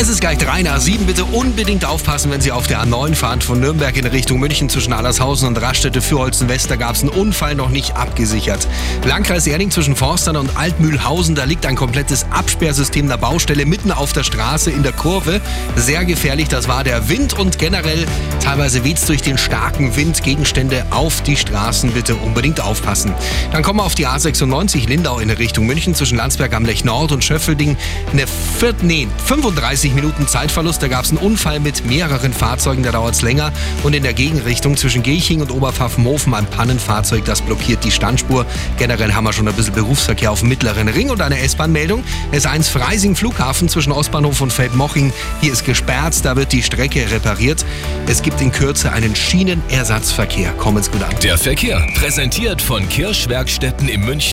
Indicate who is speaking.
Speaker 1: Es ist gleich 3 nach 7. Bitte unbedingt aufpassen, wenn Sie auf der A9 fahren von Nürnberg in Richtung München zwischen Allershausen und Raststätte Fürholzen West. Da gab es einen Unfall noch nicht abgesichert. Landkreis Erding zwischen Forstern und Altmühlhausen. Da liegt ein komplettes Absperrsystem der Baustelle mitten auf der Straße in der Kurve. Sehr gefährlich. Das war der Wind und generell teilweise weht durch den starken Wind. Gegenstände auf die Straßen. Bitte unbedingt aufpassen. Dann kommen wir auf die A96 Lindau in Richtung München zwischen Landsberg am Lech Nord und Schöffelding. Eine vier, nee, 35 Minuten Zeitverlust. Da gab es einen Unfall mit mehreren Fahrzeugen, da dauert es länger. Und in der Gegenrichtung zwischen Gilching und Oberpfaffenhofen ein Pannenfahrzeug, das blockiert die Standspur. Generell haben wir schon ein bisschen Berufsverkehr auf dem mittleren Ring. Und eine S-Bahn-Meldung. S1 Freising Flughafen zwischen Ostbahnhof und Feldmoching. Hier ist gesperrt, da wird die Strecke repariert. Es gibt in Kürze einen Schienenersatzverkehr. Kommen's gut an.
Speaker 2: Der Verkehr präsentiert von Kirschwerkstätten in München.